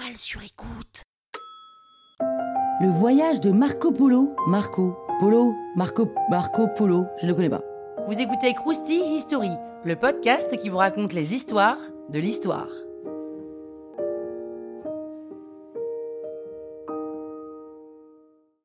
toile sur écoute. Le voyage de Marco Polo. Marco Polo. Marco Marco Polo. Je ne connais pas. Vous écoutez Krusty History, le podcast qui vous raconte les histoires de l'histoire.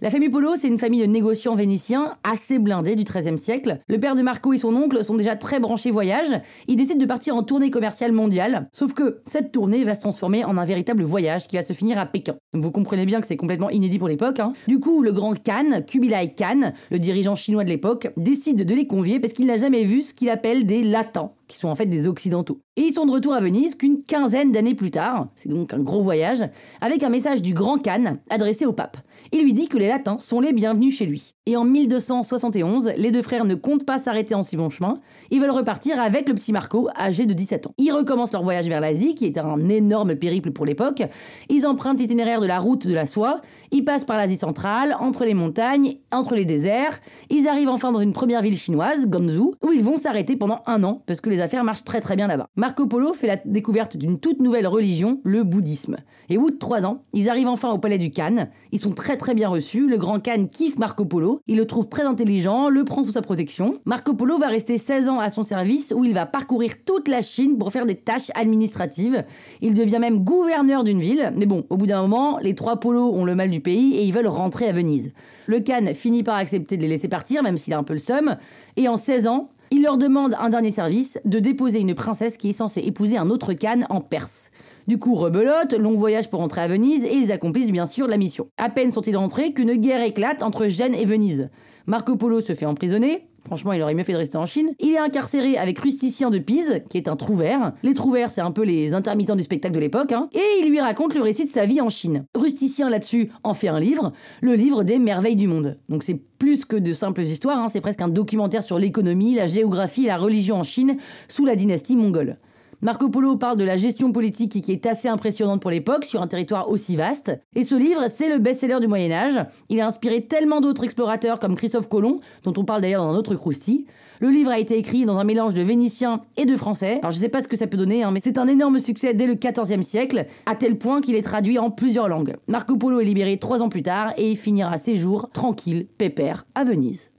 La famille Polo, c'est une famille de négociants vénitiens assez blindés du XIIIe siècle. Le père de Marco et son oncle sont déjà très branchés voyage. Ils décident de partir en tournée commerciale mondiale. Sauf que cette tournée va se transformer en un véritable voyage qui va se finir à Pékin. Vous comprenez bien que c'est complètement inédit pour l'époque. Hein. Du coup, le grand Khan, Kubilai Khan, le dirigeant chinois de l'époque, décide de les convier parce qu'il n'a jamais vu ce qu'il appelle des latins qui sont en fait des occidentaux. Et ils sont de retour à Venise qu'une quinzaine d'années plus tard, c'est donc un gros voyage, avec un message du grand Khan adressé au pape. Il lui dit que les latins sont les bienvenus chez lui. Et en 1271, les deux frères ne comptent pas s'arrêter en si bon chemin, ils veulent repartir avec le petit Marco, âgé de 17 ans. Ils recommencent leur voyage vers l'Asie, qui était un énorme périple pour l'époque. Ils empruntent l'itinéraire de la route de la soie, ils passent par l'Asie centrale, entre les montagnes, entre les déserts, ils arrivent enfin dans une première ville chinoise, Ganzhou, où ils vont s'arrêter pendant un an, parce que les affaires marchent très très bien là-bas. Marco Polo fait la découverte d'une toute nouvelle religion, le bouddhisme. Et au bout de trois ans, ils arrivent enfin au palais du Khan. Ils sont très très bien reçus. Le grand Khan kiffe Marco Polo. Il le trouve très intelligent, le prend sous sa protection. Marco Polo va rester 16 ans à son service où il va parcourir toute la Chine pour faire des tâches administratives. Il devient même gouverneur d'une ville. Mais bon, au bout d'un moment, les trois polos ont le mal du pays et ils veulent rentrer à Venise. Le Khan finit par accepter de les laisser partir, même s'il a un peu le seum. Et en 16 ans, il leur demande un dernier service, de déposer une princesse qui est censée épouser un autre Khan en Perse. Du coup, rebelote, long voyage pour rentrer à Venise et ils accomplissent bien sûr la mission. À peine sont-ils rentrés qu'une guerre éclate entre Gênes et Venise. Marco Polo se fait emprisonner, Franchement, il aurait mieux fait de rester en Chine. Il est incarcéré avec Rusticien de Pise, qui est un trouvère. Les trouvères, c'est un peu les intermittents du spectacle de l'époque. Hein. Et il lui raconte le récit de sa vie en Chine. Rusticien, là-dessus, en fait un livre, le livre des merveilles du monde. Donc c'est plus que de simples histoires, hein. c'est presque un documentaire sur l'économie, la géographie et la religion en Chine sous la dynastie mongole. Marco Polo parle de la gestion politique qui est assez impressionnante pour l'époque sur un territoire aussi vaste. Et ce livre, c'est le best-seller du Moyen Âge. Il a inspiré tellement d'autres explorateurs comme Christophe Colomb, dont on parle d'ailleurs dans un autre croustille. Le livre a été écrit dans un mélange de vénitien et de français. Alors je sais pas ce que ça peut donner, hein, mais c'est un énorme succès dès le XIVe siècle, à tel point qu'il est traduit en plusieurs langues. Marco Polo est libéré trois ans plus tard et finira ses jours tranquille, pépère, à Venise.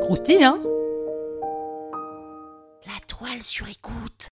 Croustille, hein? Toile sur écoute.